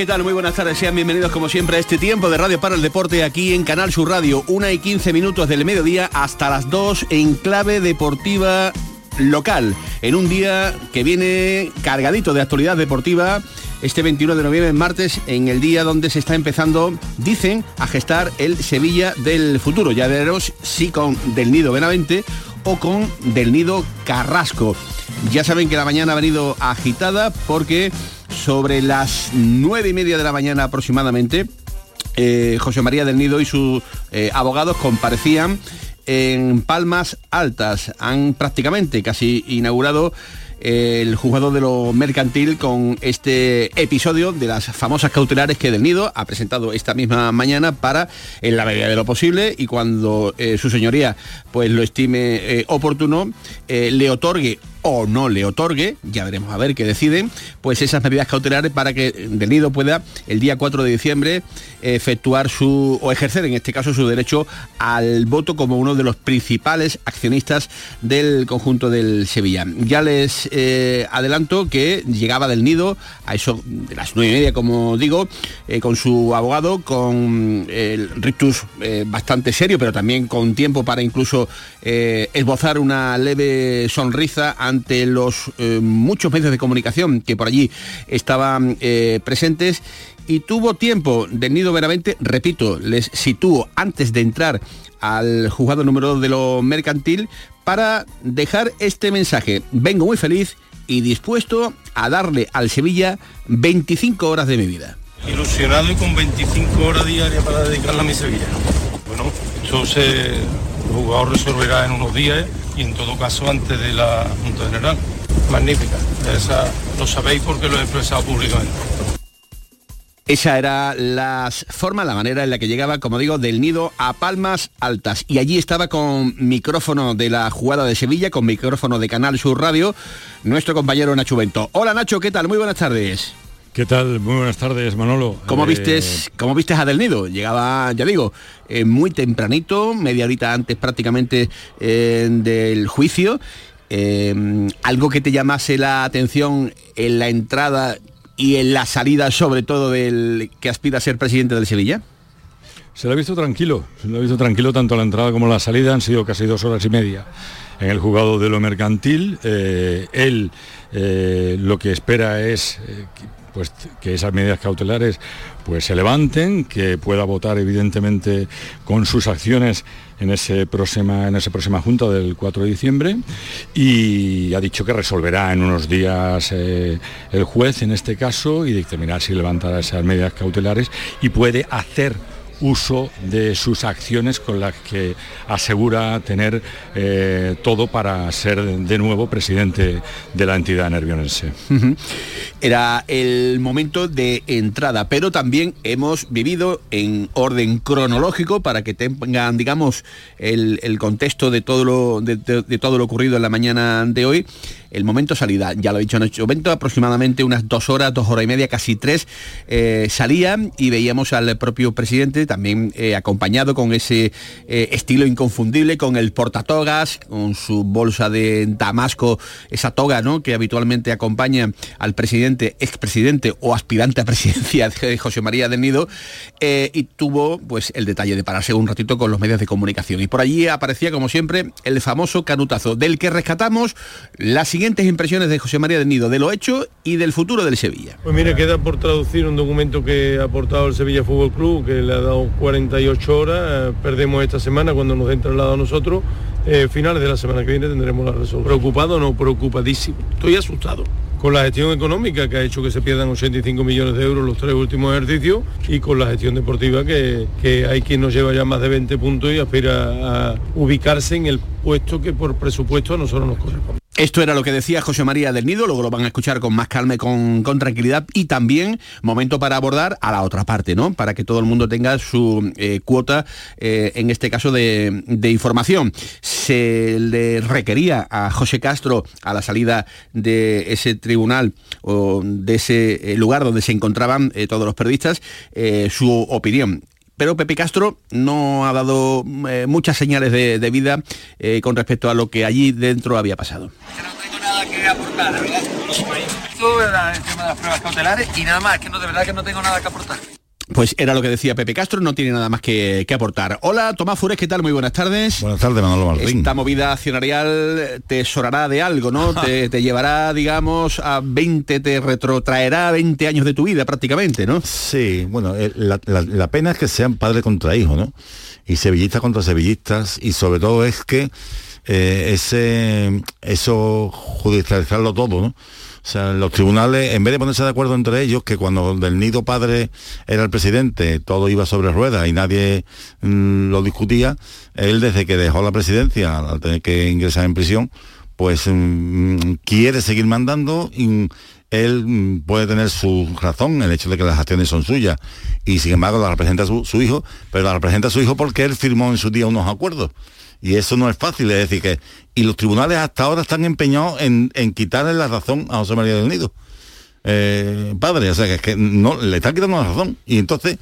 ¿Qué tal? Muy buenas tardes. Sean bienvenidos como siempre a este tiempo de Radio para el Deporte aquí en Canal Sur Radio. Una y 15 minutos del mediodía hasta las 2 en clave deportiva local. En un día que viene cargadito de actualidad deportiva. Este 21 de noviembre, martes, en el día donde se está empezando, dicen, a gestar el Sevilla del futuro. Ya veros si con Del Nido Benavente o con Del Nido Carrasco. Ya saben que la mañana ha venido agitada porque sobre las nueve y media de la mañana aproximadamente, eh, José María del Nido y sus eh, abogados comparecían en Palmas Altas. Han prácticamente casi inaugurado eh, el juzgado de lo mercantil con este episodio de las famosas cautelares que Del Nido ha presentado esta misma mañana para, en la medida de lo posible y cuando su señoría pues lo estime oportuno, le otorgue o no le otorgue, ya veremos a ver qué deciden, pues esas medidas cautelares para que Del Nido pueda el día 4 de diciembre efectuar su, o ejercer en este caso su derecho al voto como uno de los principales accionistas del conjunto del Sevilla. Ya les eh, adelanto que llegaba del Nido a eso de las nueve y media, como digo, eh, con su abogado, con el rictus eh, bastante serio, pero también con tiempo para incluso eh, esbozar una leve sonrisa ante los eh, muchos medios de comunicación que por allí estaban eh, presentes y tuvo tiempo del Nido Veramente, repito, les sitúo antes de entrar al juzgado número 2 de lo mercantil para dejar este mensaje. Vengo muy feliz y dispuesto a darle al Sevilla 25 horas de mi vida. Ilusionado y con 25 horas diarias para dedicarla a mi Sevilla. Bueno, eso se, el jugador resolverá en unos días y en todo caso antes de la Junta General. Magnífica. Esa lo sabéis porque lo he expresado públicamente. Esa era la forma, la manera en la que llegaba, como digo, del nido a Palmas Altas. Y allí estaba con micrófono de la jugada de Sevilla, con micrófono de Canal Sur Radio, nuestro compañero Nacho Bento. Hola Nacho, ¿qué tal? Muy buenas tardes. ¿Qué tal? Muy buenas tardes, Manolo. ¿Cómo Eh, vistes, cómo vistes a Del Nido? Llegaba, ya digo, eh, muy tempranito, media horita antes prácticamente eh, del juicio. Eh, algo que te llamase la atención en la entrada y en la salida, sobre todo del que aspira a ser presidente del Sevilla. Se lo ha visto tranquilo, se lo ha visto tranquilo tanto la entrada como la salida, han sido casi dos horas y media en el jugado de lo mercantil. Eh, él eh, lo que espera es eh, pues, que esas medidas cautelares pues, se levanten, que pueda votar evidentemente con sus acciones en, ese próxima, en esa próxima junta del 4 de diciembre. Y ha dicho que resolverá en unos días eh, el juez en este caso y dictaminará si levantará esas medidas cautelares y puede hacer uso de sus acciones con las que asegura tener eh, todo para ser de nuevo presidente de la entidad nervionense. Era el momento de entrada, pero también hemos vivido en orden cronológico para que tengan, digamos, el, contexto de todo, lo, de- de todo lo ocurrido en la mañana de hoy. El momento salida, ya lo he dicho en este momento, aproximadamente unas dos horas, dos horas y media, casi tres, eh, salía y veíamos al propio presidente también eh, acompañado con ese eh, estilo inconfundible, con el portatogas, con su bolsa de damasco, esa toga ¿no? que habitualmente acompaña al presidente, expresidente o aspirante a presidencia de José María del Nido, eh, y tuvo pues el detalle de pararse un ratito con los medios de comunicación. Y por allí aparecía, como siempre, el famoso canutazo, del que rescatamos las siguientes impresiones de José María del Nido, de lo hecho y del futuro del Sevilla. Pues mire, queda por traducir un documento que ha aportado el Sevilla Fútbol Club, que le ha dado 48 horas. eh, perdemos esta semana cuando nos den traslado a nosotros. Eh, finales de la semana que viene tendremos la resolución. Preocupado, no, preocupadísimo. Estoy asustado. con la gestión económica que ha hecho que se pierdan 85 millones de euros los tres últimos ejercicios y con la gestión deportiva que, que hay quien nos lleva ya más de 20 puntos y aspira a ubicarse en el puesto que por presupuesto a nosotros nos corresponde. Esto era lo que decía José María del Nido, luego lo van a escuchar con más calma y con, tranquilidad y también momento para abordar a la otra parte, ¿no? Para que todo el mundo tenga su eh, cuota, eh, en este caso de, de, información. Se le requería a José Castro a la salida de ese tribunal o de ese eh, lugar donde se encontraban todos los periodistas su opinión pero Pepe Castro no ha dado eh, muchas señales de, de vida eh, con respecto a lo que allí dentro había pasado. No tengo nada que aportar, ¿verdad? el tema de las pruebas cautelares y nada más, que no, de verdad que no tengo nada que aportar. Pues era lo que decía Pepe Castro, no tiene nada más que, que, aportar. Hola, Tomás Fures, ¿qué tal? Muy buenas tardes. Buenas tardes, Manolo Martín. Esta movida accionarial te sonará de algo, ¿no? te, te, llevará, digamos, a 20, te retrotraerá 20 años de tu vida prácticamente, ¿no? Sí, bueno, eh, la, la, la pena es que sean padre contra hijo, ¿no? Y sevillistas contra sevillistas, y sobre todo es que eh, ese eso judicializarlo todo, ¿no? O sea, los tribunales, en vez de ponerse de acuerdo entre ellos, que cuando del nido padre era el presidente, todo iba sobre ruedas y nadie mmm, lo discutía, él desde que dejó la presidencia, al tener que ingresar en prisión, pues mmm, quiere seguir mandando y él mmm, puede tener su razón, el hecho de que las acciones son suyas, y sin embargo la representa su, su hijo, pero la representa su hijo porque él firmó en su día unos acuerdos. Y eso no es fácil, es decir, que... Y los tribunales hasta ahora están empeñados en, en quitarle la razón a José María del Nido. Eh, padre, o sea, que, es que no, le están quitando la razón. Y entonces,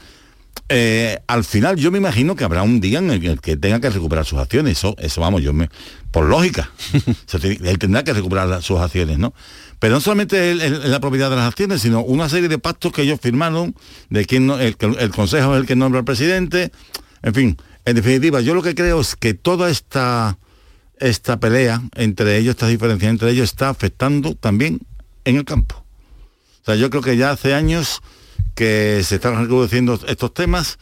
eh, al final yo me imagino que habrá un día en el que tenga que recuperar sus acciones. Eso, eso vamos, yo me... Por lógica. él tendrá que recuperar sus acciones, ¿no? Pero no solamente el, el, la propiedad de las acciones, sino una serie de pactos que ellos firmaron, de quien no, el, el Consejo es el que nombra al presidente, en fin, en definitiva, yo lo que creo es que toda esta, esta pelea entre ellos, esta diferencia entre ellos, está afectando también en el campo. O sea, yo creo que ya hace años que se están reconociendo estos temas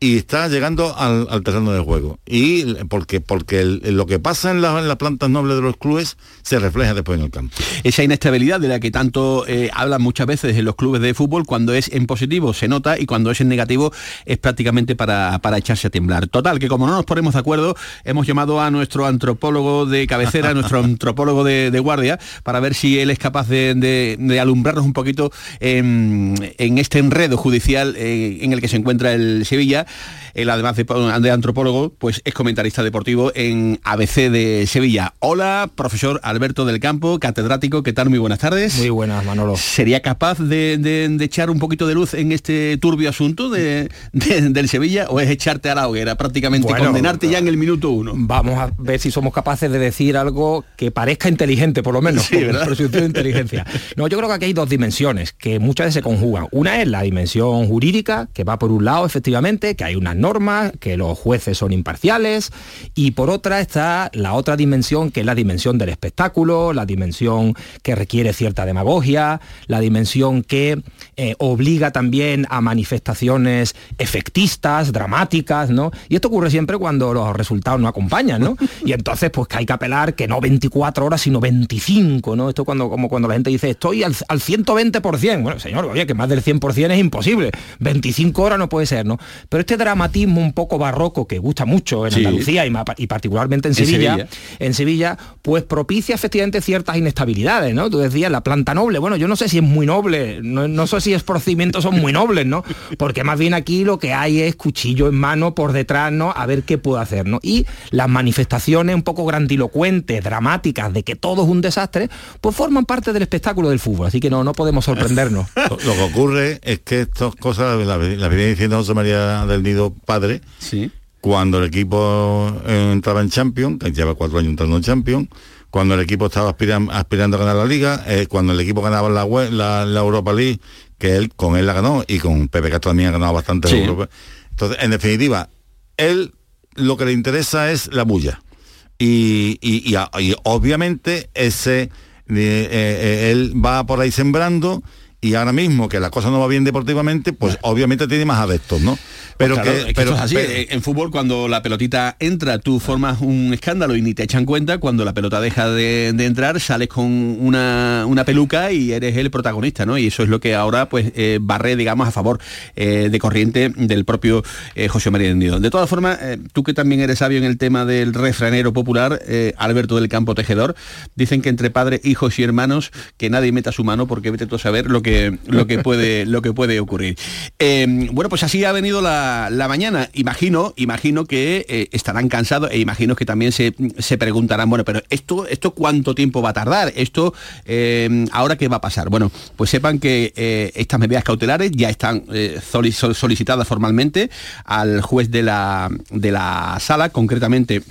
y está llegando al, al, terreno de juego. Y porque, porque el, lo que pasa en, la, en, las plantas nobles de los clubes se refleja después en el campo. Esa inestabilidad de la que tanto eh, hablan muchas veces en los clubes de fútbol, cuando es en positivo se nota y cuando es en negativo es prácticamente para, para echarse a temblar. Total, que como no nos ponemos de acuerdo, hemos llamado a nuestro antropólogo de cabecera, nuestro antropólogo de, de, guardia, para ver si él es capaz de, de, de alumbrarnos un poquito en, en, este enredo judicial eh, en el que se encuentra el Sevilla. Él, además de, de, antropólogo, pues es comentarista deportivo en ABC de Sevilla. Hola, profesor Alberto del Campo, catedrático, ¿qué tal? Muy buenas tardes. Muy buenas, Manolo. ¿Sería capaz de, de, de echar un poquito de luz en este turbio asunto del Sevilla o es echarte a la hoguera, prácticamente bueno, condenarte ya en el minuto uno? Vamos a ver si somos capaces de decir algo que parezca inteligente, por lo menos, sí, ¿verdad? presunción de inteligencia. No, yo creo que aquí hay dos dimensiones que muchas veces se conjugan. Una es la dimensión jurídica, que va por un lado, efectivamente, que hay unas normas, que los jueces son imparciales, y por otra está la otra dimensión, que es la dimensión del espectáculo, la dimensión que requiere cierta demagogia, la dimensión que eh, obliga también a manifestaciones efectistas, dramáticas, ¿no? Y esto ocurre siempre cuando los resultados no acompañan, ¿no? Y entonces, pues que hay que apelar que no 24 horas, sino 25, ¿no? Esto cuando, como cuando la gente dice, estoy al, al 120%. Bueno, señor, oye, que más del 100% es imposible. 25 horas no puede ser, ¿no? Pero este dramatismo un poco barroco que gusta mucho en sí. Andalucía y, y, particularmente en Sevilla, en Sevilla, en Sevilla, pues propicia efectivamente ciertas inestabilidades, ¿no? Tú decías, la planta noble, bueno, yo no sé si es muy noble, no, no sé si los procedimientos son muy nobles, ¿no? Porque más bien aquí lo que hay es cuchillo en mano por detrás, ¿no? A ver qué puedo hacer, ¿no? Y las manifestaciones un poco grandilocuentes, dramáticas, de que todo es un desastre, pues forman parte del espectáculo del fútbol, así que no, no podemos sorprendernos. lo, lo, que ocurre es que estas cosas las la viene diciendo José María del Padre, sí. cuando el equipo entraba en Champions, que lleva cuatro años entrando en Champions, cuando el equipo estaba aspirando, aspirando a ganar la liga, eh, cuando el equipo ganaba la, la, la, Europa League, que él con él la ganó y con Pepe Castro también ha ganado bastante sí. Europa. Entonces, en definitiva, él lo que le interesa es la bulla. Y, y, y, y obviamente ese eh, eh, él va por ahí sembrando y ahora mismo que la cosa no va bien deportivamente, pues obviamente tiene más adeptos, ¿no? Pero que, pero, así, en fútbol cuando la pelotita entra, tú formas un escándalo y ni te echan cuenta, cuando la pelota deja de, entrar, sales con una, peluca y eres el protagonista, ¿no? Y eso es lo que ahora pues eh, barre, digamos, a favor eh, de corriente del propio eh, José María Nido. De todas formas, tú que también eres sabio en el tema del refranero popular, Alberto del Campo Tejedor, dicen que entre padres, hijos y hermanos, que nadie meta su mano porque vete tú a saber lo que, lo que, puede, lo que puede ocurrir. bueno, pues así ha venido la la, mañana. Imagino, imagino que eh, estarán cansados e imagino que también se, preguntarán, bueno, pero esto, esto cuánto tiempo va a tardar, esto eh, ahora qué va a pasar. Bueno, pues sepan que eh, estas medidas cautelares ya están solicitadas formalmente al juez de la, de la sala, concretamente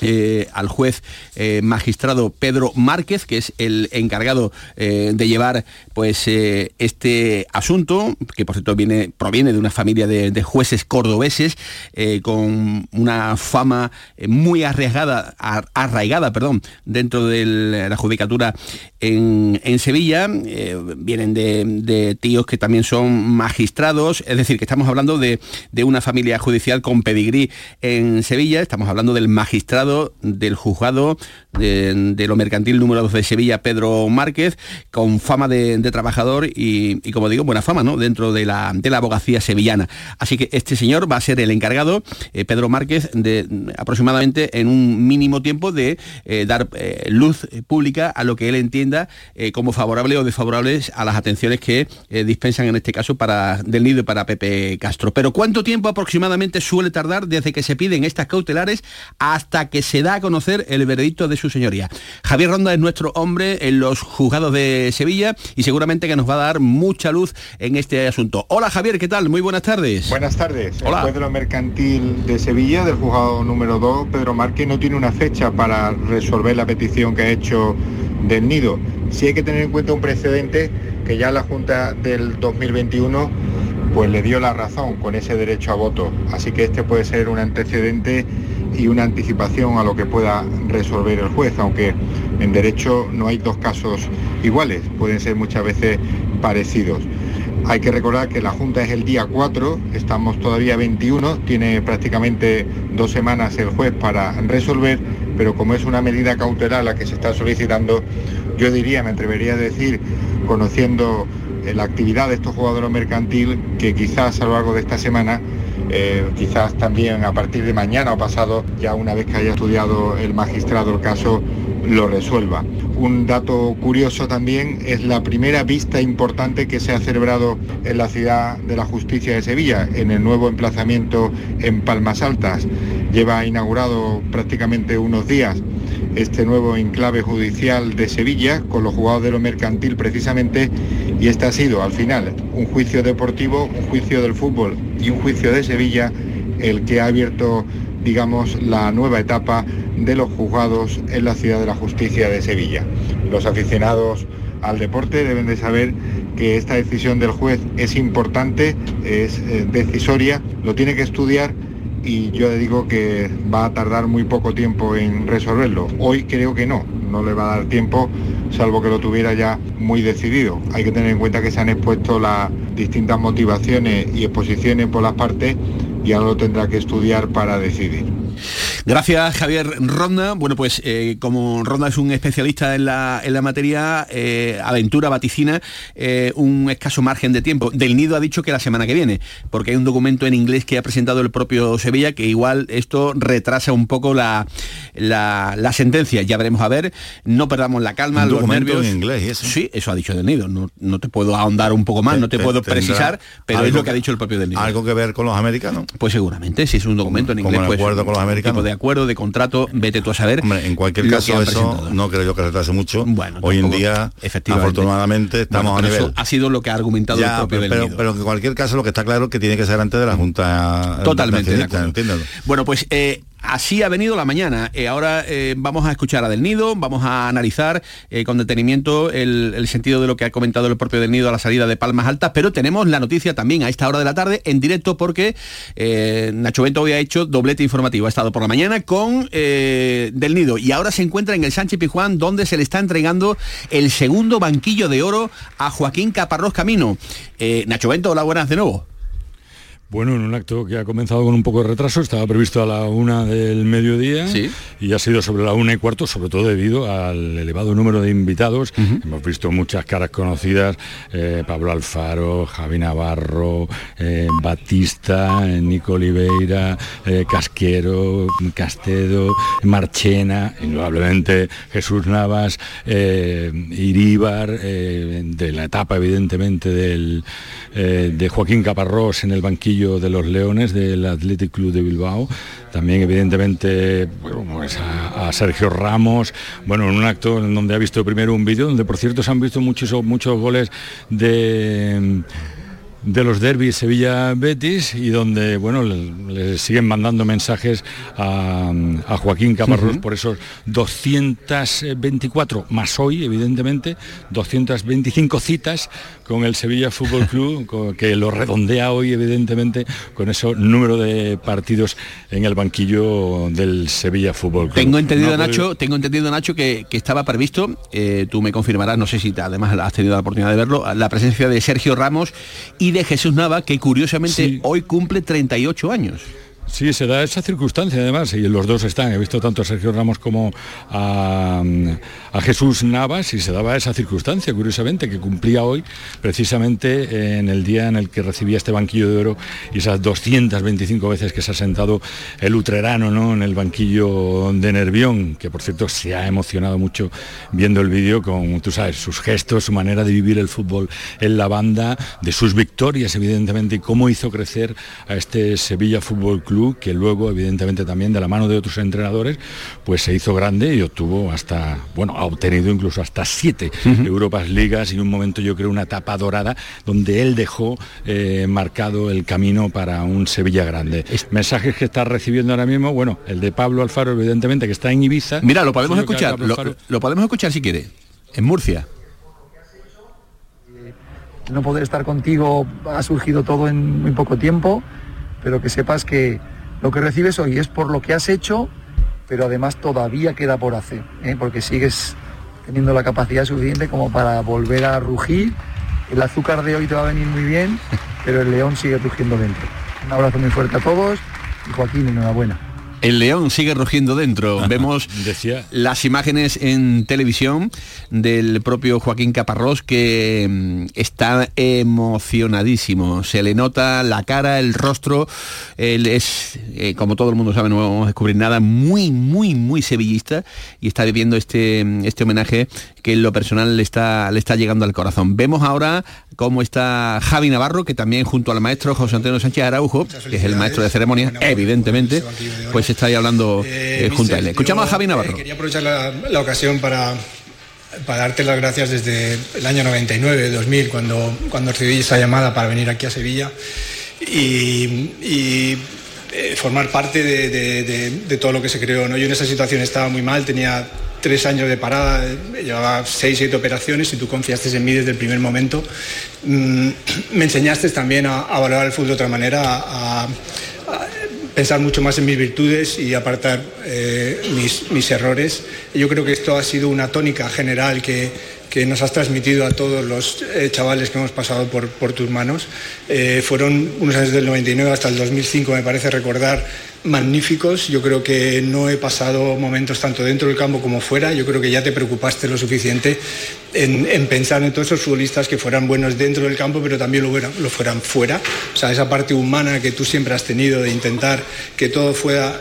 eh, al juez eh, magistrado Pedro Márquez, que es el encargado eh, de llevar pues, este asunto, que por cierto viene, proviene de una familia de, jueces cordobeses con una fama muy arriesgada, arraigada perdón, dentro de la judicatura en, Sevilla. vienen de, tíos que también son magistrados, es decir, que estamos hablando de, de una familia judicial con pedigrí en Sevilla, estamos hablando del magistrado del juzgado de, lo mercantil número 2 de Sevilla, Pedro Márquez, con fama de, trabajador y, como digo, buena fama ¿no? dentro de la, de la abogacía sevillana. Así que este señor va a ser el encargado, eh, Pedro Márquez, de aproximadamente en un mínimo tiempo de eh, dar eh, luz pública a lo que él entienda como favorable o desfavorables a las atenciones que dispensan en este caso para del nido para Pepe Castro. Pero ¿cuánto tiempo aproximadamente suele tardar desde que se piden estas cautelares hasta que se da a conocer el veredicto de su señoría. Javier Ronda es nuestro hombre en los juzgados de Sevilla y seguramente que nos va a dar mucha luz en este asunto. Hola Javier, ¿qué tal? Muy buenas tardes. Buenas tardes. Hola. El juez de lo mercantil de Sevilla, del juzgado número 2, Pedro Márquez, no tiene una fecha para resolver la petición que ha hecho del nido. Sí hay que tener en cuenta un precedente que ya la Junta del 2021 pues le dio la razón con ese derecho a voto. Así que este puede ser un antecedente y una anticipación a lo que pueda resolver el juez, aunque en derecho no hay dos casos iguales, pueden ser muchas veces parecidos. Hay que recordar que la Junta es el día 4, estamos todavía 21, tiene prácticamente dos semanas el juez para resolver, pero como es una medida cautelar la que se está solicitando, yo diría, me atrevería a decir, conociendo la actividad de estos jugadores mercantil, que quizás a lo largo de esta semana eh, quizás también a partir de mañana o pasado, ya una vez que haya estudiado el magistrado el caso, lo resuelva. Un dato curioso también es la primera vista importante que se ha celebrado en la ciudad de la justicia de Sevilla, en el nuevo emplazamiento en Palmas Altas. Lleva inaugurado prácticamente unos días este nuevo enclave judicial de Sevilla con los jugados de lo mercantil precisamente y este ha sido al final un juicio deportivo, un juicio del fútbol y un juicio de Sevilla el que ha abierto digamos la nueva etapa de los juzgados en la ciudad de la justicia de Sevilla. Los aficionados al deporte deben de saber que esta decisión del juez es importante, es eh, decisoria, lo tiene que estudiar y yo le digo que va a tardar muy poco tiempo en resolverlo. Hoy creo que no, no le va a dar tiempo, salvo que lo tuviera ya muy decidido. Hay que tener en cuenta que se han expuesto las distintas motivaciones y exposiciones por las partes y ahora lo tendrá que estudiar para decidir. Gracias, Javier Ronda. Bueno, pues eh, como Ronda es un especialista en la, en la materia, eh, aventura, vaticina, eh, un escaso margen de tiempo. Del Nido ha dicho que la semana que viene, porque hay un documento en inglés que ha presentado el propio Sevilla que igual esto retrasa un poco la, la, sentencia. Ya veremos a ver, no perdamos la calma, un los documento en inglés, eso? Sí, eso ha dicho Del Nido. No, no te puedo ahondar un poco más, no te puedo precisar, pero es lo que, ha dicho el propio Del Nido. ¿Algo que ver con los americanos? Pues seguramente, si es un documento en inglés. Pues, acuerdo con los americanos de acuerdo, de contrato, vete tú a saber. en cualquier caso eso no creo yo que retrase mucho. Bueno, hoy en día, afortunadamente, estamos a nivel. ha sido lo que ha argumentado el propio pero, pero, en cualquier caso lo que está claro es que tiene que ser antes de la Junta. Totalmente. bueno, pues eh, Así ha venido la mañana. Eh, ahora eh, vamos a escuchar a Del Nido, vamos a analizar eh, con detenimiento el, sentido de lo que ha comentado el propio Del Nido a la salida de Palmas Altas, pero tenemos la noticia también a esta hora de la tarde en directo porque Nacho Bento hoy ha hecho doblete informativo. Ha estado por la mañana con Del Nido y ahora se encuentra en el Sánchez Pijuán donde se le está entregando el segundo banquillo de oro a Joaquín Caparrós Camino. Nacho Bento, hola, buenas de nuevo. Bueno, en un acto que ha comenzado con un poco de retraso, estaba previsto a la una del mediodía Sí. y ha sido sobre la una y cuarto, sobre todo debido al elevado número de invitados. Hemos visto muchas caras conocidas, eh, Pablo Alfaro, Javi Navarro, eh, Batista, eh, Nico Oliveira, eh, Casquero, Castedo, Marchena, indudablemente Jesús Navas, Iríbar, de la etapa evidentemente del, de Joaquín Caparrós en el banquillo de los Leones del Athletic Club de Bilbao. También evidentemente pues a Sergio Ramos, bueno, en un acto en donde ha visto primero un vídeo donde por cierto se han visto muchos, muchos goles de de los derbis Sevilla-Betis y donde bueno le, le siguen mandando mensajes a, a Joaquín Caparrós por esos 224 más hoy evidentemente 225 citas con el Sevilla Fútbol Club que lo redondea hoy evidentemente con ese número de partidos en el banquillo del Sevilla Fútbol Club. Tengo entendido, No Nacho, tengo entendido, Nacho, que, que estaba previsto, eh, tú me confirmarás, no sé si te- además has tenido la oportunidad de verlo, la presencia de Sergio Ramos y de Jesús Nava, que curiosamente Sí. hoy cumple 38 años. Sí, se da esa circunstancia además, y los dos están, he visto tanto a Sergio Ramos como a, a Jesús Navas, y se daba esa circunstancia, curiosamente, que cumplía hoy, precisamente en el día en el que recibía este banquillo de oro y esas 225 veces que se ha sentado el utrerano ¿no? en el banquillo de Nervión, que por cierto se ha emocionado mucho viendo el vídeo con, tú sabes, sus gestos, su manera de vivir el fútbol en la banda, de sus victorias, evidentemente, y cómo hizo crecer a este Sevilla Fútbol Club, que luego, evidentemente, también de la mano de otros entrenadores, pues se hizo grande y obtuvo hasta, bueno, ha obtenido incluso hasta siete Europas Ligas y en un momento yo creo una etapa dorada donde él dejó eh, marcado el camino para un Sevilla grande. Mensajes que está recibiendo ahora mismo, bueno, el de Pablo Alfaro, evidentemente, que está en Ibiza. Mira, lo podemos escuchar, lo, podemos escuchar si quiere, en Murcia. no poder estar contigo ha surgido todo en muy poco tiempo, pero que sepas que lo que recibes hoy es por lo que has hecho, pero además todavía queda por hacer, ¿eh? porque sigues teniendo la capacidad suficiente como para volver a rugir. El azúcar de hoy te va a venir muy bien, pero el león sigue rugiendo dentro. Un abrazo muy fuerte a todos y Joaquín, enhorabuena. El león sigue rugiendo dentro. Vemos Decía, las imágenes en televisión del propio Joaquín Caparrós que mm, está emocionadísimo. Se le nota la cara, el rostro. Él es, eh, como todo el mundo sabe, no vamos a descubrir nada, muy, muy, muy sevillista y está viviendo este, este homenaje que en lo personal le está, le está llegando al corazón. Vemos ahora cómo está Javi Navarro, que también junto al maestro José Antonio Sánchez Araujo, que es el maestro de ceremonia, evidentemente, pues está ahí hablando eh, junto a él. Escuchamos a Javi Navarro. quería aprovechar la, la ocasión para, para darte las gracias desde el año 99, 2000, cuando, cuando recibí esa llamada para venir aquí a Sevilla y, y, eh, formar parte de, de- de- de todo lo que se creó. ¿no? Yo en esa situación estaba muy mal, tenía tres años de parada, eh, llevaba seis, siete operaciones y tú confiaste en mí desde el primer momento. Mm, me enseñaste también a, valorar el fútbol de otra manera, a- pensar mucho más en mis virtudes y apartar eh, mis, mis errores. Yo creo que esto ha sido una tónica general que, que nos has transmitido a todos los eh, chavales que hemos pasado por, por tus manos. Fueron unos años del 99 hasta el 2005, me parece recordar, magníficos. Yo creo que no he pasado momentos tanto dentro del campo como fuera. Yo creo que ya te preocupaste lo suficiente en, en pensar en todos esos futbolistas que fueran buenos dentro del campo, pero también lo, fueran- lo fueran fuera. O sea, esa parte humana que tú siempre has tenido de intentar que todo fuera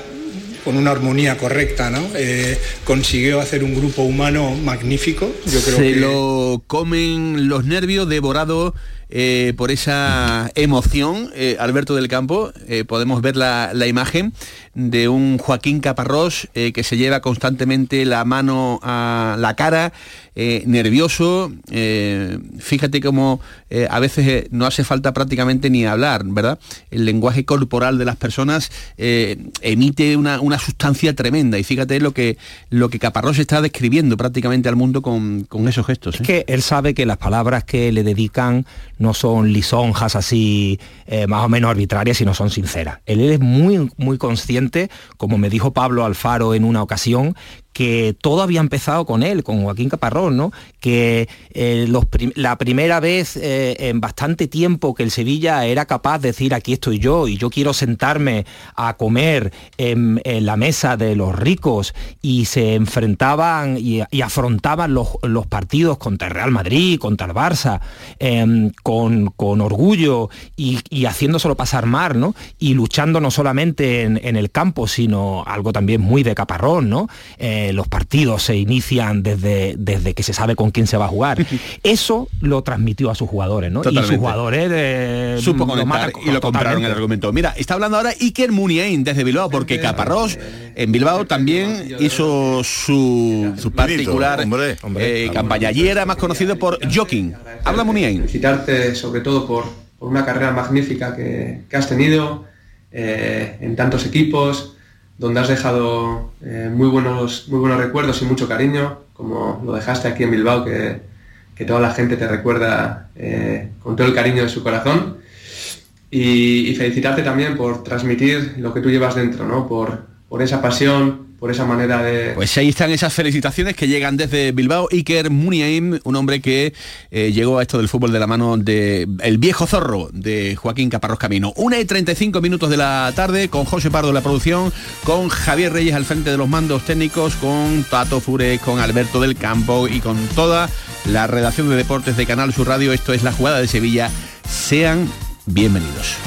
con una armonía correcta, ¿no? Eh, consiguió hacer un grupo humano magnífico. Yo creo Se que lo comen los nervios devorado eh, por esa emoción, eh, Alberto del Campo, eh, podemos ver la, la imagen de un Joaquín Caparrós eh, que se lleva constantemente la mano a la cara, eh, nervioso. eh, fíjate cómo a veces no hace falta prácticamente ni hablar, ¿verdad? El lenguaje corporal de las personas emite una, una sustancia tremenda y fíjate lo que, lo que Caparrós está describiendo prácticamente al mundo con, con esos gestos. Es que él sabe que las palabras que le dedican no son lisonjas así más o menos arbitrarias, sino son sinceras. Él es muy, muy consciente, como me dijo Pablo Alfaro en una ocasión, que todo había empezado con él, con Joaquín Caparrós, ¿no? Que eh, la primera vez eh, en bastante tiempo que el Sevilla era capaz de decir aquí estoy yo y yo quiero sentarme a comer en, la mesa de los ricos y se enfrentaban y, afrontaban los, partidos contra el Real Madrid, contra el Barça, em, con, orgullo y, haciéndoselo pasar mal, ¿no? Y luchando no solamente en, el campo, sino algo también muy de caparrón, ¿no? Eh, los partidos se inician desde, desde que se sabe con quién se va a jugar. Eso lo transmitió a sus jugadores, ¿no? Y Totalmente. sus jugadores eh, Supo lo conectar matan y lo compraron totalmente. el argumento. Mira, está hablando ahora Iker Muniain desde Bilbao, porque Caparrós en Bilbao también hizo su, su particular eh, campaña. Allí era más conocido por Joking. Habla Muniain. felicitarte sobre todo por, por una carrera magnífica que, que has tenido eh, en tantos equipos, donde has dejado eh, muy, buenos, muy buenos recuerdos y mucho cariño, como lo dejaste aquí en Bilbao, que, que toda la gente te recuerda eh, con todo el cariño de su corazón. Y, y felicitarte también por transmitir lo que tú llevas dentro, ¿no? por, por esa pasión, por esa manera de, Pues ahí están esas felicitaciones que llegan desde Bilbao. Iker Muniain, un hombre que eh, llegó a esto del fútbol de la mano de viejo zorro de Joaquín Caparrós Camino. Una y 35 minutos de la tarde con José Pardo en la producción, con Javier Reyes al frente de los mandos técnicos, con Tato Fures, con Alberto del Campo y con toda la redacción de deportes de Canal Sur Radio. Esto es la jugada de Sevilla. Sean bienvenidos.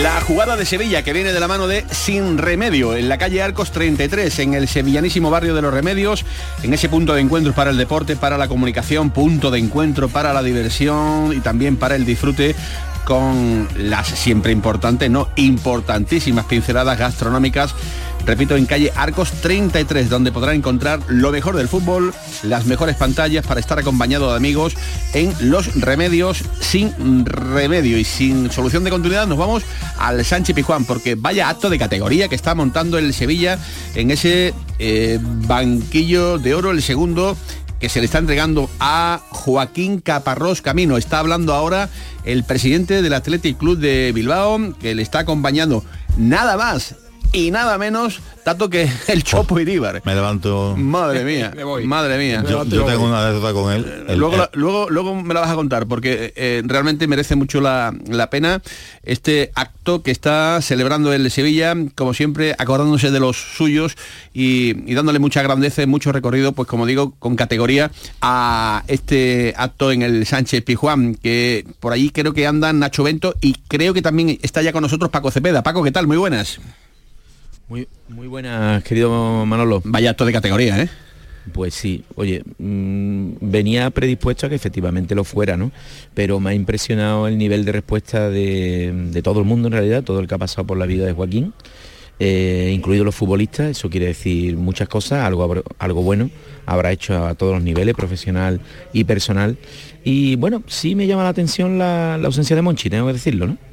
La jugada de Sevilla que viene de la mano de Sin Remedio en la calle Arcos 33 en el sevillanísimo barrio de los Remedios en ese punto de encuentro para el deporte, para la comunicación, punto de encuentro para la diversión y también para el disfrute con las siempre importantes, no importantísimas pinceladas gastronómicas Repito, en calle Arcos 33, donde podrá encontrar lo mejor del fútbol, las mejores pantallas para estar acompañado de amigos en los remedios sin remedio y sin solución de continuidad. Nos vamos al Sánchez Pijuán, porque vaya acto de categoría que está montando el Sevilla en ese eh, banquillo de oro, el segundo que se le está entregando a Joaquín Caparrós Camino. Está hablando ahora el presidente del Athletic Club de Bilbao, que le está acompañando nada más y nada menos tanto que el Chopo Iríbar. Me levanto. Madre mía, madre mía. Yo, tengo una anécdota con él. luego, luego, luego me la vas a contar porque eh, realmente merece mucho la, pena este acto que está celebrando el Sevilla, como siempre, acordándose de los suyos y, dándole mucha grandeza y mucho recorrido, pues como digo, con categoría a este acto en el Sánchez Pijuán, que por ahí creo que anda Nacho Bento y creo que también está ya con nosotros Paco Cepeda. Paco, ¿qué tal? Muy buenas. Muy, muy buenas, querido Manolo. Vaya acto de categoría, ¿eh? Pues sí, oye, mm, venía predispuesto a que efectivamente lo fuera, ¿no? Pero me ha impresionado el nivel de respuesta de, todo el mundo en realidad, todo el que ha pasado por la vida de Joaquín, eh, incluidos los futbolistas, eso quiere decir muchas cosas, algo, algo bueno, habrá hecho a todos los niveles, profesional y personal. Y bueno, sí me llama la atención la, la ausencia de Monchi, tengo que decirlo, ¿no?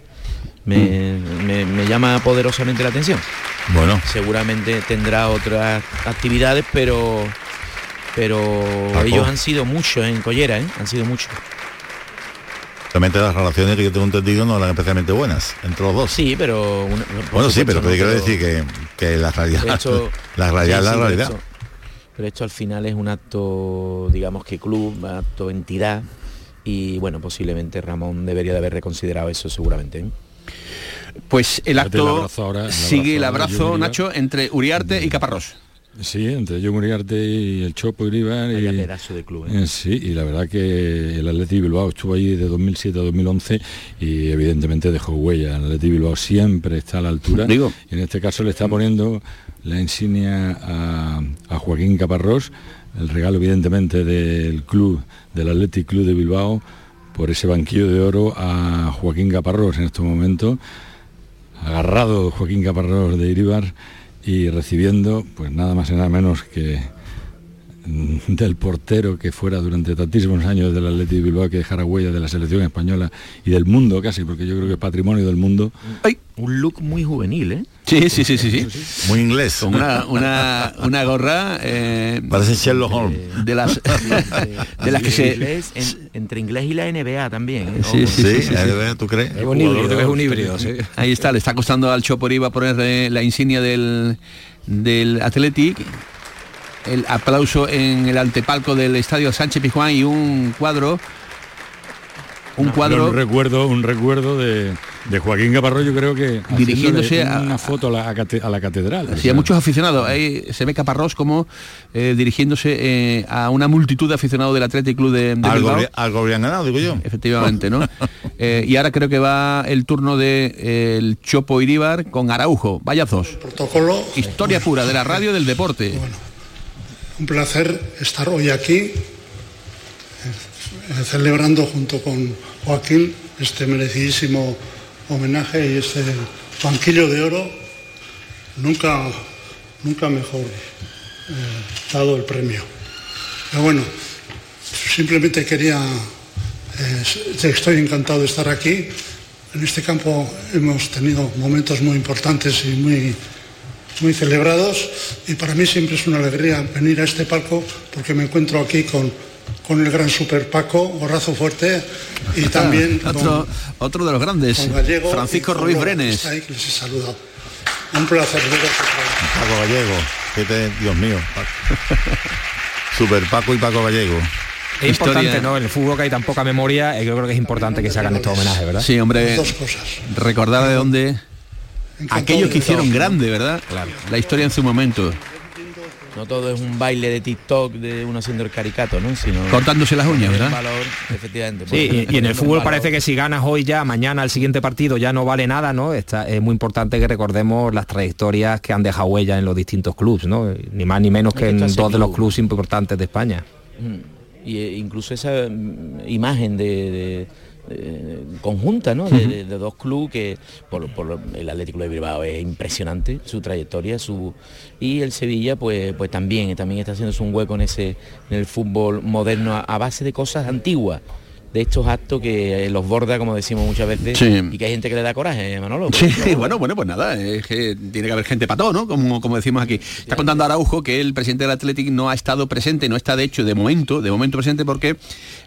Me, llama poderosamente la atención. Bueno. Seguramente tendrá otras actividades, pero pero ellos han sido muchos en Collera, ¿eh? han sido muchos. Realmente las relaciones que yo tengo entendido no eran especialmente buenas entre los dos. Sí, pero... bueno, sí, pero, quiero decir que, que la realidad, la realidad la realidad. Pero esto, al final es un acto, digamos que club, acto entidad, y bueno, posiblemente Ramón debería de haber reconsiderado eso seguramente. ¿eh? Pues el acto sigue el abrazo, Nacho, entre Uriarte y Caparrós. Sí, entre John Uriarte y el Chopo Uribar. Y, pedazo de club. ¿eh? Eh, sí, y la verdad que el Atleti Bilbao estuvo ahí de 2007 a 2011 y evidentemente dejó huella. El Atleti Bilbao siempre está a la altura. Digo. Y en este caso le está poniendo la insignia a, a Joaquín Caparrós, el regalo evidentemente del club, del Athletic Club de Bilbao, por ese banquillo de oro a Joaquín Caparrós en estos momentos agarrado Joaquín Caparrós de Iribar y recibiendo pues nada más y nada menos que mm, del portero que fuera durante tantísimos años del Atleti de Bilbao que dejara huella de la selección española y del mundo casi, porque yo creo que es patrimonio del mundo. Un look muy juvenil, ¿eh? Sí, sí, sí, sí, sí. Muy inglés. una, una, gorra... Eh, Parece Sherlock Holmes. De las, de, las que se... entre inglés y la NBA también. ¿eh? Sí, sí, sí, la NBA, ¿tú crees? Es un híbrido, es un híbrido sí. Ahí está, le está costando al Choporiva poner la insignia del, del Athletic el aplauso en el antepalco del estadio Sánchez Pijuán y un cuadro un cuadro un recuerdo un recuerdo de, Joaquín Caparro yo creo que dirigiéndose a una foto a la, catedral. Sí, a muchos aficionados. Ahí se ve Caparrós como eh, dirigiéndose eh, a una multitud de aficionados del Athletic Club de, de algo, algo, habrían ganado digo yo. Efectivamente no eh, y ahora creo que va el turno de el Chopo Iríbar con Araujo. Vaya dos. Protocolo. Historia pura de la radio del deporte. Un placer estar hoy aquí celebrando junto con Joaquín este merecidísimo homenaje y este banquillo de oro. Nunca nunca mejor eh, dado el premio. Pero bueno, simplemente quería, eh, estoy encantado de estar aquí. En este campo hemos tenido momentos muy importantes y muy, muy celebrados y para mí siempre es una alegría venir a este palco porque me encuentro aquí con, con el gran Super Paco, Borrazo Fuerte y también otro, otro de los grandes, Gallego Francisco Ruiz Brenes. ahí, que les he saludado. Un placer. Paco Gallego, que te- Dios mío. Super Paco y Paco Gallego. Es importante, ¿no? En el fútbol que hay tan poca memoria, eh, yo creo que es importante que se hagan estos homenajes, ¿verdad? Sí, hombre, Dos cosas. recordar de dónde aquellos que hicieron grande, ¿verdad? La historia en su momento, No todo es un baile de TikTok de uno haciendo el caricato, ¿no? Sino cortándose las uñas, ¿verdad? valor, efectivamente. Sí, y, y en el fútbol parece que si ganas hoy ya, mañana el siguiente partido ya no vale nada, ¿no? Está, es muy importante que recordemos las trayectorias que han dejado huella en los distintos clubes, ¿no? Ni más ni menos que que en dos de los club. clubes importantes de España. Mm. Y eh, incluso esa mm, imagen de, de- de- conjunta, ¿no? De, de- de dos clubes que por, el Atlético de Bilbao es impresionante su trayectoria, su y el Sevilla pues pues también también está haciéndose un hueco en ese en el fútbol moderno a, a base de cosas antiguas. De estos actos que eh, los borda, como decimos muchas veces, Sí. y que hay gente que le da coraje, ¿eh, Manolo. Sí, bueno, bueno, pues nada, es que tiene que haber gente para todo, ¿no? Como, como decimos aquí. Está contando Araujo que el presidente del Athletic no ha estado presente, no está de hecho de momento, de momento presente porque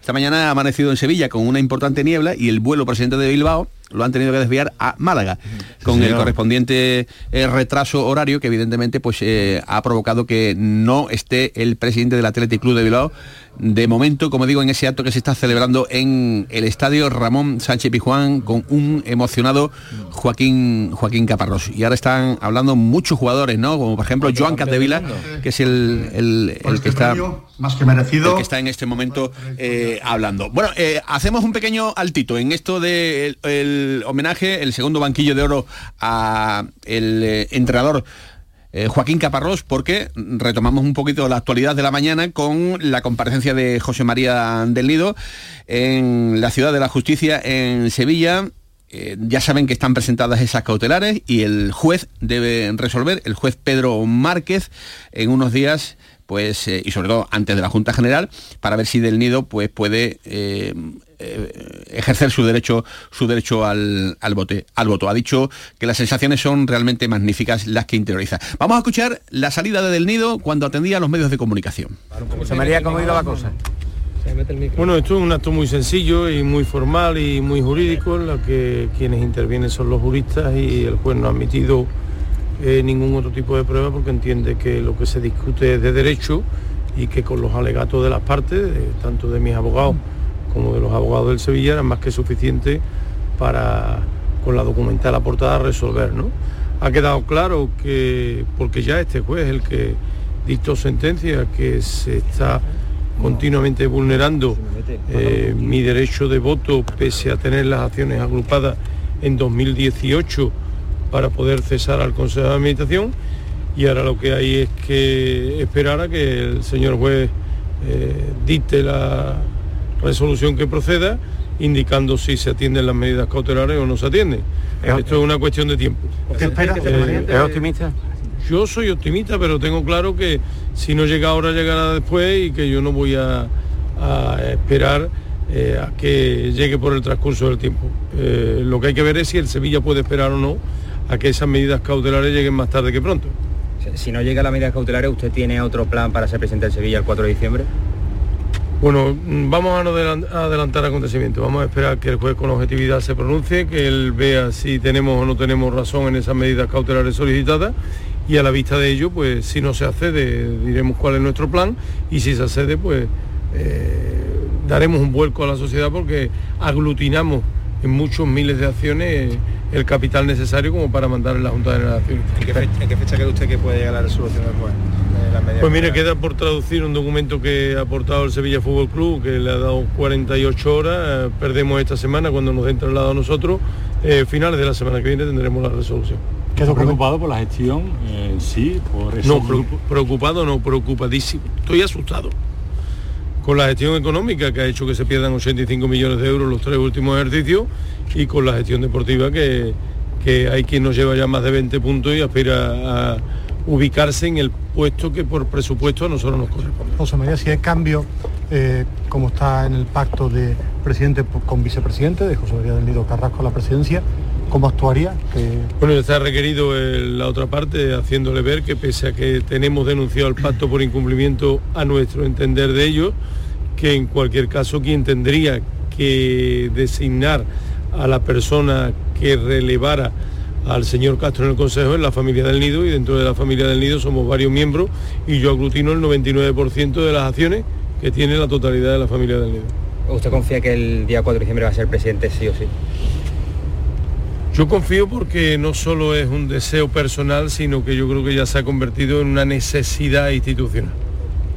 esta mañana ha amanecido en Sevilla con una importante niebla y el vuelo presidente de Bilbao lo han tenido que desviar a Málaga con el correspondiente eh, retraso horario que evidentemente pues eh, ha provocado que no esté el presidente del Athletic Club de Bilbao de momento, como digo, en ese acto que se está celebrando en el estadio Ramón Sánchez Pijuán con un emocionado Joaquín Joaquín Caparrós. Y ahora están hablando muchos jugadores, ¿no? Como por ejemplo Joan Capdevila, que es el, el- el que está Más que merecido. el que está en este momento eh, hablando. Bueno, eh, hacemos un pequeño altito en esto del el homenaje, el segundo banquillo de oro a el eh, entrenador eh, Joaquín Caparrós, porque retomamos un poquito la actualidad de la mañana con la comparecencia de José María del Nido en la Ciudad de la Justicia en Sevilla. Eh, ya saben que están presentadas esas cautelares y el juez debe resolver, el juez Pedro Márquez, en unos días pues eh, y sobre todo antes de la Junta General para ver si del Nido pues puede eh, eh, ejercer su derecho su derecho al, al vote al voto. Ha dicho que las sensaciones son realmente magníficas las que interioriza. Vamos a escuchar la salida de del Nido cuando atendía a los medios de comunicación. José María, ¿cómo ha ido la cosa? Bueno, esto es un acto muy sencillo y muy formal y muy jurídico, en la que quienes intervienen son los juristas y el juez no ha admitido eh, ningún otro tipo de prueba porque entiende que lo que se discute es de derecho y que con los alegatos de las partes, tanto de mis abogados como de los abogados del Sevilla, era más que suficiente para, con la documental aportada, resolver. ¿no? Ha quedado claro que, porque ya este juez, el que dictó sentencia, que se está continuamente vulnerando eh, mi derecho de voto pese a tener las acciones agrupadas en 2018 para poder cesar al Consejo de Administración y ahora lo que hay es que esperar a que el señor juez eh, dicte la resolución que proceda indicando si se atienden las medidas cautelares o no se atienden. Esto es una cuestión de tiempo. ¿Qué espera? Eh, ¿Es optimista? yo soy optimista, pero tengo claro que si no llega ahora, llegará después y que yo no voy a, a esperar eh, a que llegue por el transcurso del tiempo. Eh, lo que hay que ver es si el Sevilla puede esperar o no a que esas medidas cautelares lleguen más tarde que pronto. Si no llega la medida cautelar, ¿usted tiene otro plan para ser presidente del Sevilla el 4 de diciembre? Bueno, mm, vamos a no a adelantar acontecimientos, vamos a esperar que el juez con objetividad se pronuncie, que él vea si tenemos o no tenemos razón en esas medidas cautelares solicitadas y a la vista de ello, pues si no se accede, diremos cuál es nuestro plan y si se accede, pues eh, daremos un vuelco a la sociedad porque aglutinamos en muchos miles de acciones el capital necesario como para mandar en la Junta de Generaciones. ¿En qué, fecha, en qué fecha cree usted que puede llegar la resolución del juez? Pues mire, queda por traducir un documento que ha aportado el Sevilla Fútbol Club, que le ha dado 48 horas. eh, perdemos esta semana cuando nos den traslado a nosotros. Eh, finales de la semana que viene tendremos la resolución. ¿Quedó preocupado por la gestión en sí? Por No, preocupado, no, preocupadísimo. Estoy asustado con la gestión económica que ha hecho que se pierdan 85 millones de euros los tres últimos ejercicios y con la gestión deportiva que, que hay quien nos lleva ya más de 20 puntos y aspira a ubicarse en el puesto que por presupuesto a nosotros nos corresponde. José María, si hay cambio, eh, como está en el pacto de presidente con vicepresidente, de José María del Nido Carrasco a la presidencia, ¿cómo actuaría? Bueno, está requerido la otra parte haciéndole ver que pese a que tenemos denunciado el pacto por incumplimiento a nuestro entender de ellos, que en cualquier caso quien tendría que designar a la persona que relevara al señor Castro en el Consejo es la familia del Nido y dentro de la familia del Nido somos varios miembros y yo aglutino el 99% de las acciones que tiene la totalidad de la familia del Nido. ¿Usted confía que el día 4 de diciembre va a ser presidente sí o sí? Yo confío porque no solo es un deseo personal, sino que yo creo que ya se ha convertido en una necesidad institucional.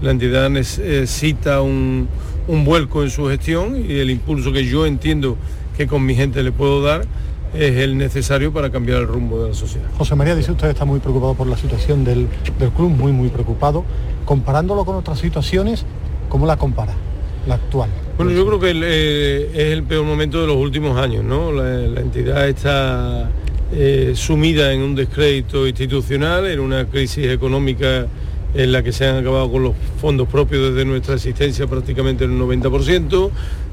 La entidad necesita un, un vuelco en su gestión y el impulso que yo entiendo que con mi gente le puedo dar es el necesario para cambiar el rumbo de la sociedad. José María dice usted está muy preocupado por la situación del, club, muy muy preocupado. Comparándolo con otras situaciones, ¿cómo la compara? La actual. Bueno, yo creo que eh, es el peor momento de los últimos años, ¿no? La, entidad está eh, sumida en un descrédito institucional, en una crisis económica en la que se han acabado con los fondos propios desde nuestra existencia prácticamente en un 90%,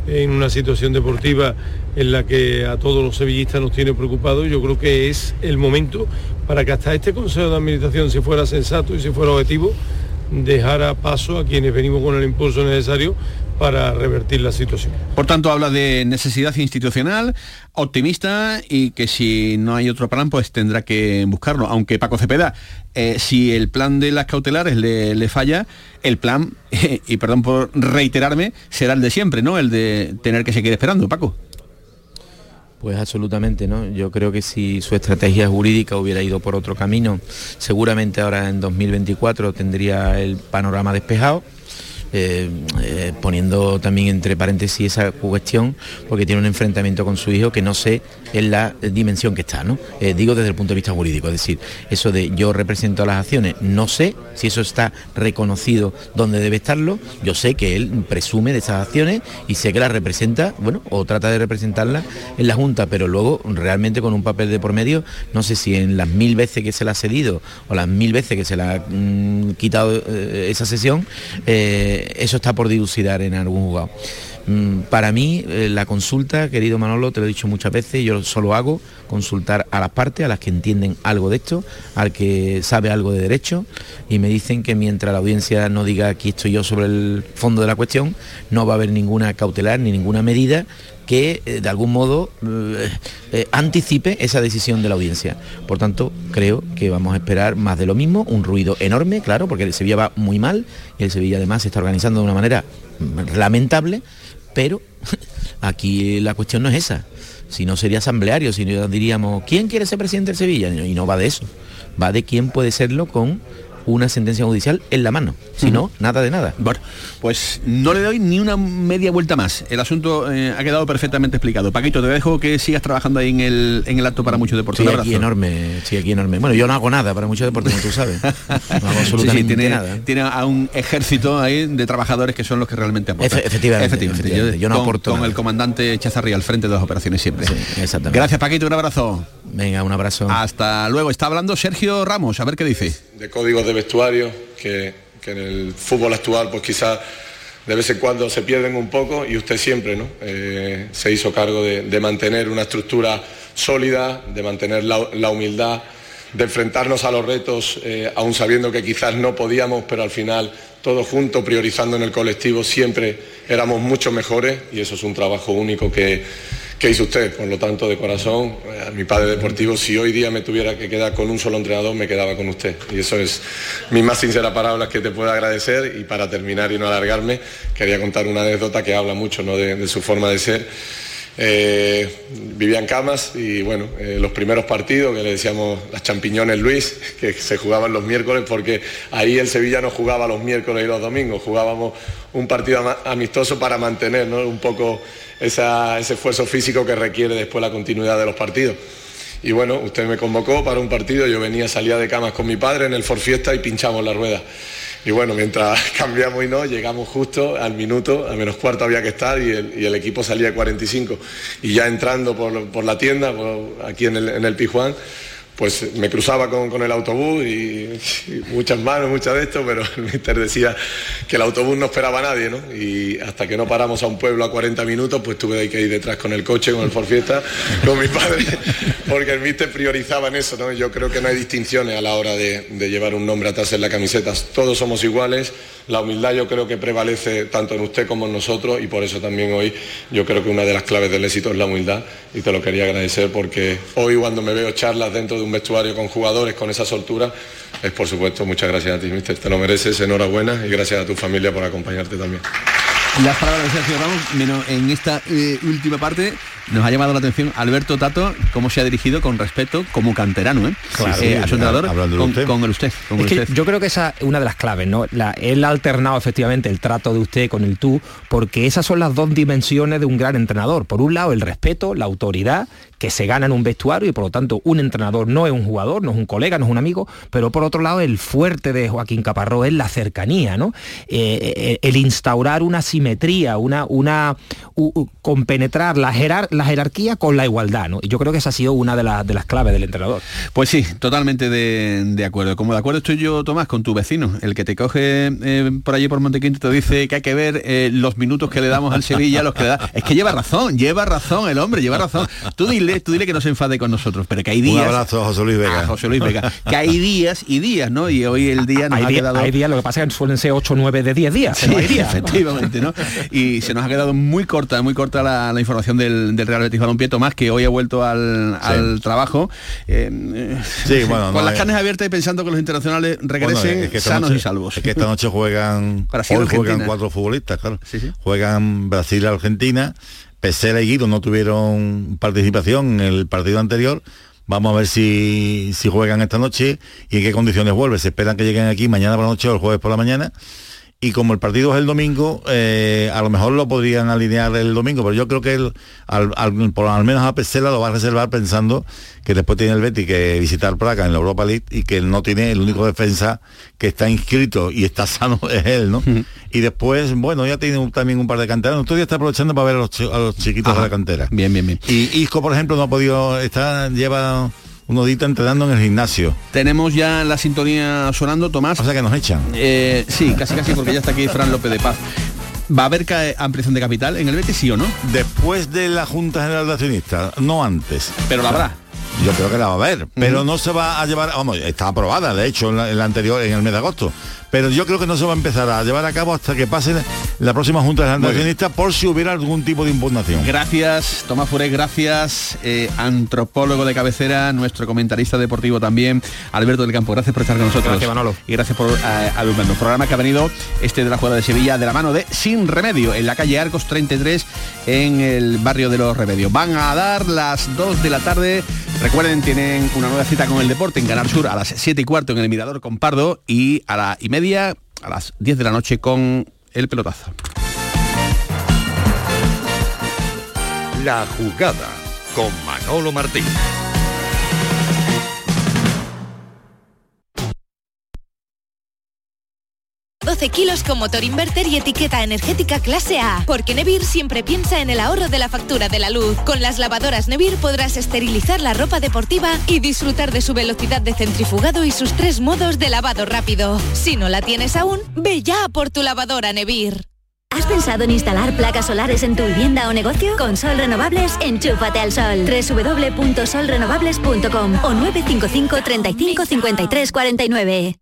en una situación deportiva en la que a todos los sevillistas nos tiene preocupados. Yo creo que es el momento para que hasta este Consejo de Administración, si fuera sensato y si fuera objetivo, dejara paso a quienes venimos con el impulso necesario para revertir la situación. Por tanto, habla de necesidad institucional, optimista y que si no hay otro plan, pues tendrá que buscarlo. Aunque Paco Cepeda, eh, si el plan de las cautelares le, falla, el plan, y perdón por reiterarme, será el de siempre, ¿no? El de tener que seguir esperando, Paco. Pues absolutamente, ¿no? Yo creo que si su estrategia jurídica hubiera ido por otro camino, seguramente ahora en 2024 tendría el panorama despejado eh, eh, poniendo también entre paréntesis esa cuestión, porque tiene un enfrentamiento con su hijo que no sé en la dimensión que está, ¿no? Eh, digo desde el punto de vista jurídico, es decir, eso de yo represento las acciones, no sé si eso está reconocido donde debe estarlo, yo sé que él presume de esas acciones y sé que las representa, bueno, o trata de representarlas en la Junta, pero luego realmente con un papel de por medio, no sé si en las mil veces que se la ha cedido o las mil veces que se la ha mm, quitado esa sesión, eso está por dilucidar en algún juzgado. Mm, para mí, eh, la consulta, querido Manolo, te lo he dicho muchas veces, yo solo hago consultar a las partes, a las que entienden algo de esto, al que sabe algo de derecho, y me dicen que mientras la audiencia no diga aquí estoy yo sobre el fondo de la cuestión, no va a haber ninguna cautelar ni ninguna medida que eh, de algún modo eh, anticipe esa decisión de la audiencia. Por tanto, creo que vamos a esperar más de lo mismo, un ruido enorme, claro, porque el Sevilla va muy mal el Sevilla además se está organizando de una manera mm, lamentable, pero aquí la cuestión no es esa. Si no sería asambleario, si no diríamos, ¿quién quiere ser presidente del Sevilla? Y no va de eso. Va de quién puede serlo con una sentencia judicial en la mano. Si no, nada de nada. Bueno, pues no le doy ni una media vuelta más. El asunto eh, ha quedado perfectamente explicado. Paquito, te dejo que sigas trabajando ahí en el, en el acto para muchos deportes. Sí, aquí enorme, sí, aquí enorme. Bueno, yo no hago nada para muchos deportes, como tú sabes. No hago absolutamente tiene, nada. Tiene a un ejército ahí de trabajadores que son los que realmente aportan. efectivamente, Yo, no aporto Con el comandante Chazarri al frente de las operaciones siempre. Gracias, Paquito, un abrazo. Venga, un abrazo. Hasta luego. Está hablando Sergio Ramos, a ver qué dice. De códigos de vestuario, que, en el fútbol actual pues quizás de vez en cuando se pierden un poco y usted siempre ¿no? Eh, se hizo cargo de, mantener una estructura sólida, de mantener la, humildad, de enfrentarnos a los retos, eh, aún sabiendo que quizás no podíamos, pero al final todos juntos, priorizando en el colectivo, siempre éramos mucho mejores y eso es un trabajo único que ¿Qué hizo usted? Por lo tanto, de corazón, a mi padre deportivo, si hoy día me tuviera que quedar con un solo entrenador, me quedaba con usted. Y eso es mi más sincera palabra que te puedo agradecer. Y para terminar y no alargarme, quería contar una anécdota que habla mucho de, su forma de ser. Eh, vivía en Camas y bueno, eh, los primeros partidos que le decíamos las champiñones Luis, que se jugaban los miércoles porque ahí el Sevilla no jugaba los miércoles y los domingos, jugábamos un partido amistoso para mantener un poco ese esfuerzo físico que requiere después la continuidad de los partidos. Y bueno, usted me convocó para un partido, yo venía, salía de camas con mi padre en el Forfiesta y pinchamos la rueda. Y bueno, mientras cambiamos y no, llegamos justo al minuto, a menos cuarto había que estar y el, equipo salía de 45. Y ya entrando por, la tienda, aquí en el, en el Pijuán, pues me cruzaba con, con el autobús y, muchas manos, muchas de esto, pero el mister decía que el autobús no esperaba a nadie, ¿no? Y hasta que no paramos a un pueblo a 40 minutos, pues tuve que ir detrás con el coche, con el Ford Fiesta, con mi padre, porque el mister priorizaba en eso, ¿no? Yo creo que no hay distinciones a la hora de, de llevar un nombre atrás en la camiseta. Todos somos iguales, la humildad yo creo que prevalece tanto en usted como en nosotros y por eso también hoy yo creo que una de las claves del éxito es la humildad y te lo quería agradecer porque hoy cuando me veo charlas dentro de un vestuario con jugadores con esa soltura es por supuesto muchas gracias a ti, mister, te lo mereces, enhorabuena y gracias a tu familia por acompañarte también. Las palabras de Sergio Ramos, menos en esta eh, última parte, nos ha llamado la atención Alberto Tato, cómo se ha dirigido con respeto como canterano, ¿eh? Claro. Eh, a su entrenador, con, usted. con el usted. con Es el que usted. yo creo que esa es una de las claves, ¿no? La- él ha alternado efectivamente el trato de usted con el tú, porque esas son las dos dimensiones de un gran entrenador. Por un lado, el respeto, la autoridad, que se gana en un vestuario y por lo tanto un entrenador no es un jugador, no es un colega, no es un amigo, pero por otro lado el fuerte de Joaquín Caparrós es la cercanía, ¿no? Eh, eh, el instaurar una simetría, una, una u- u- compenetrar la, jerar- la jerarquía con la igualdad, ¿no? Y yo creo que esa ha sido una de, las de las claves del entrenador. Pues sí, totalmente de, de acuerdo. Como de acuerdo estoy yo, Tomás, con tu vecino, el que te coge eh, por allí por Montequinto y te dice que hay que ver eh, los minutos que le damos al Sevilla, los que le da. Es que lleva razón, lleva razón el hombre, lleva razón. Tú dile, tú dile que no se enfade con nosotros, pero que hay Un días. abrazo a José Luis Vega. a José Luis Vega. Que hay días y días, ¿no? Y hoy el día nos Hay, ha día- quedado. hay días, lo que pasa es que suelen ser 8 o 9 de 10 días. Sí, pero hay días. efectivamente, ¿no? Y se nos ha quedado muy corta, muy corta la, la información del, del Real Betis Balompié, Tomás, que hoy ha vuelto al, al trabajo. eh, eh, Sí, bueno, con no, las eh. carnes abiertas y pensando que los internacionales regresen Bueno, es que sanos noche- y salvos. Es que esta noche juegan, Brasil, hoy juegan cuatro futbolistas, claro. Juegan Brasil, Argentina, Pesera y Guido no tuvieron participación en el partido anterior. Vamos a ver si, si juegan esta noche y en qué condiciones vuelven. Se esperan que lleguen aquí mañana por la noche o el jueves por la mañana. Y como el partido es el domingo, eh, a lo mejor lo podrían alinear el domingo, pero yo creo que el- al, al- por al menos a Pesela lo va a reservar pensando que después tiene el Betis que visitar Praga en la Europa League y que él no tiene el único defensa que está inscrito y está sano es él, ¿no? Y después, bueno, ya tiene un- también un par de canteranos. Todavía está aprovechando para ver a los, chi- a los chiquitos de la cantera. Bien, bien, bien. Y Isco, por ejemplo, no ha podido, está, lleva unos días entrenando en el gimnasio. Tenemos ya la sintonía sonando, Tomás. O sea que nos echan. Eh, sí, casi casi porque ya está aquí Fran López de Paz. ¿Va a haber ampliación de capital en el Betis, sí o no? Después de la Junta General de Accionistas, no antes. Pero la habrá. Yo creo que la va a haber, pero no se va a llevar, vamos, está aprobada, de hecho, en la, en la anterior, en el mes de agosto. Pero yo creo que no se va a empezar a llevar a cabo hasta que pase la próxima Junta General de. Accionistas por si hubiera algún tipo de impugnación. Gracias, Tomás Furé, gracias, eh, antropólogo de cabecera, nuestro comentarista deportivo también, Alberto del Campo, gracias por estar con nosotros. Gracias, Manolo. Y gracias por eh, alumbrarnos. Programa que ha venido este de la jugada de Sevilla de la mano de Sin Remedio, en la calle Arcos 33, en el barrio de los Remedios. Van a dar las 2 de la tarde. Recuerden, tienen una nueva cita con el deporte en Canal Sur a las 7 y cuarto en el Mirador con Pardo y a la y media a las 10 de la noche con el pelotazo. La jugada con Manolo Martín. ...12 kilos con motor inverter y etiqueta energética clase A. Porque Nevir siempre piensa en el ahorro de la factura de la luz. Con las lavadoras Nevir podrás esterilizar la ropa deportiva y disfrutar de su velocidad de centrifugado y sus tres modos de lavado rápido. Si no la tienes aún, ve ya por tu lavadora Nevir. ¿Has pensado en instalar placas solares en tu vivienda o negocio? Con Sol Renovables, enchúfate al sol. www.solrenovables.com o 955 35 53 49.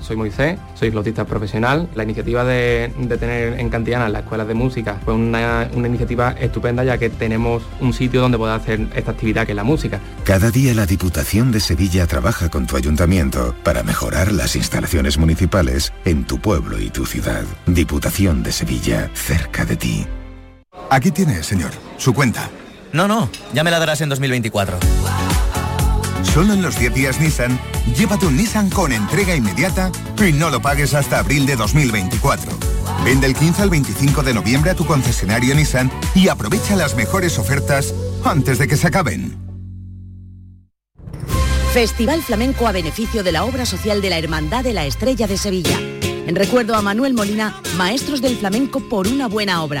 Soy Moisés, soy flautista profesional. La iniciativa de, de tener en Cantiana las escuelas de música fue una, una iniciativa estupenda ya que tenemos un sitio donde poder hacer esta actividad que es la música. Cada día la Diputación de Sevilla trabaja con tu ayuntamiento para mejorar las instalaciones municipales en tu pueblo y tu ciudad. Diputación de Sevilla, cerca de ti. Aquí tiene, señor, su cuenta. No, no, ya me la darás en 2024. Solo en los 10 días Nissan, llévate un Nissan con entrega inmediata y no lo pagues hasta abril de 2024. Vende el 15 al 25 de noviembre a tu concesionario Nissan y aprovecha las mejores ofertas antes de que se acaben. Festival Flamenco a beneficio de la obra social de la Hermandad de la Estrella de Sevilla. En recuerdo a Manuel Molina, Maestros del Flamenco por una buena obra.